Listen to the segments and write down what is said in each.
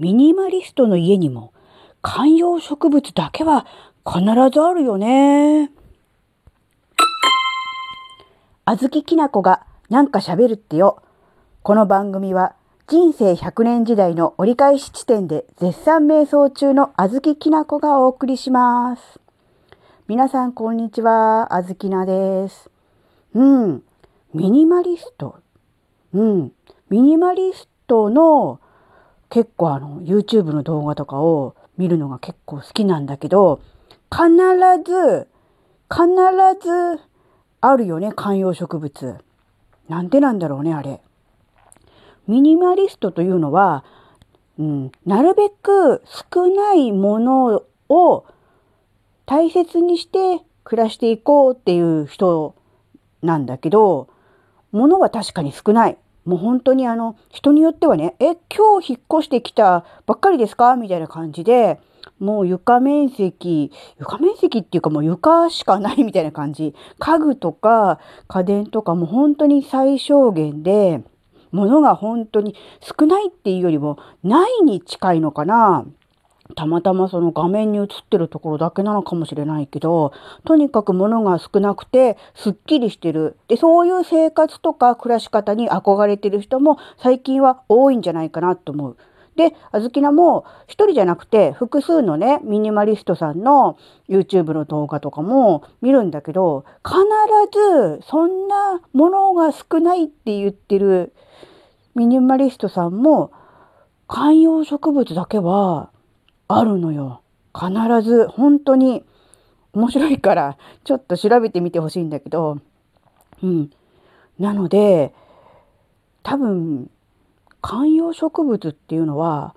ミニマリストの家にも観葉植物だけは必ずあるよね。あずききなこがなんか喋るってよ。この番組は人生100年時代の折り返し地点で絶賛瞑想中のあずききなこがお送りします。皆さんこんにちは、あずきなです。うん、ミニマリスト。うん、ミニマリストの結構あの YouTube の動画とかを見るのが結構好きなんだけど、必ず、必ずあるよね、観葉植物。なんでなんだろうね、あれ。ミニマリストというのは、うん、なるべく少ないものを大切にして暮らしていこうっていう人なんだけど、物は確かに少ない。もう本当にあの、人によってはね、え、今日引っ越してきたばっかりですか？みたいな感じで、もう床面積、床面積っていうかもう床しかないみたいな感じ。家具とか家電とかも本当に最小限で、物が本当に少ないっていうよりもないに近いのかな。たまたまその画面に映ってるところだけなのかもしれないけど、とにかく物が少なくてすっきりしてる。で、そういう生活とか暮らし方に憧れてる人も最近は多いんじゃないかなと思う。で、あずきなも一人じゃなくて複数のね、ミニマリストさんの YouTube の動画とかも見るんだけど、必ずそんなものが少ないって言ってるミニマリストさんも観葉植物だけはあるのよ。必ず本当に面白いからちょっと調べてみてほしいんだけど、うん。なので、多分観葉植物っていうのは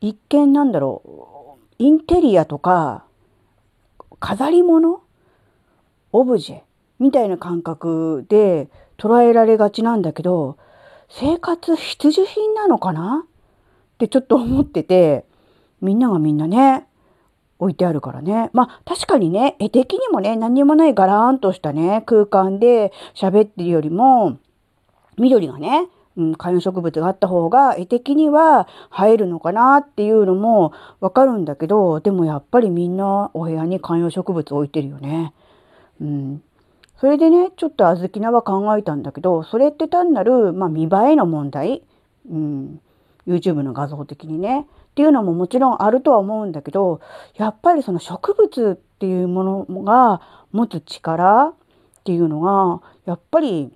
一見なんだろうインテリアとか飾り物オブジェみたいな感覚で捉えられがちなんだけど生活必需品なのかなってちょっと思っててみんながみんなね置いてあるからね。まあ確かにね絵的にもね何にもないガラーンとしたね空間で喋ってるよりも緑がねうん、観葉植物があった方が絵的には映えるのかなっていうのもわかるんだけど、でもやっぱりみんなお部屋に観葉植物置いてるよね。うん。それでね、ちょっと小豆菜は考えたんだけど、それって単なる、まあ、見栄えの問題。うん。YouTube の画像的にね。っていうのももちろんあるとは思うんだけど、やっぱりその植物っていうものが持つ力っていうのが、やっぱり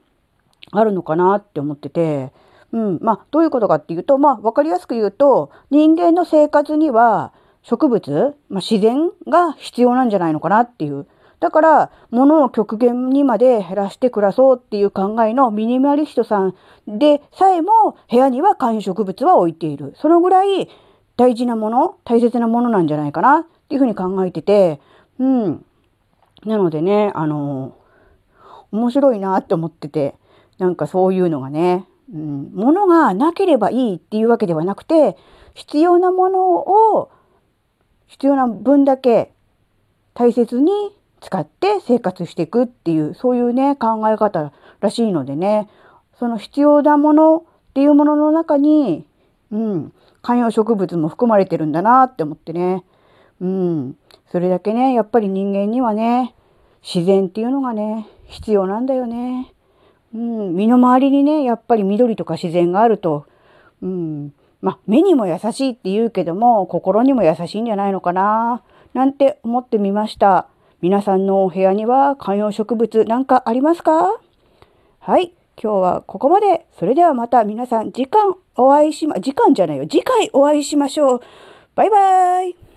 あるのかなって思ってて、うん、まあどういうことかっていうと、まあ分かりやすく言うと人間の生活には植物、まあ、自然が必要なんじゃないのかなっていう。だから、物を極限にまで減らして暮らそうっていう考えのミニマリストさんでさえも部屋には観葉植物は置いている。そのぐらい大事なもの、大切なものなんじゃないかなっていうふうに考えてて、うん。なのでね、あの、面白いなって思ってて、なんかそういうのがね、うん、物がなければいいっていうわけではなくて、必要なものを必要な分だけ大切に使って生活していくっていう、そういうね、考え方らしいのでね、その必要なものっていうものの中に、うん、観葉植物も含まれてるんだなって思ってね。うん、それだけね、やっぱり人間にはね、自然っていうのがね、必要なんだよね。うん、身の回りにね、やっぱり緑とか自然があると、うん、まあ、目にも優しいって言うけども、心にも優しいんじゃないのかな、なんて思ってみました。皆さんのお部屋には観葉植物なんかありますか？はい、今日はここまで。それではまた皆さん、時間お会いしま、時間じゃないよ。次回お会いしましょう。バイバーイ。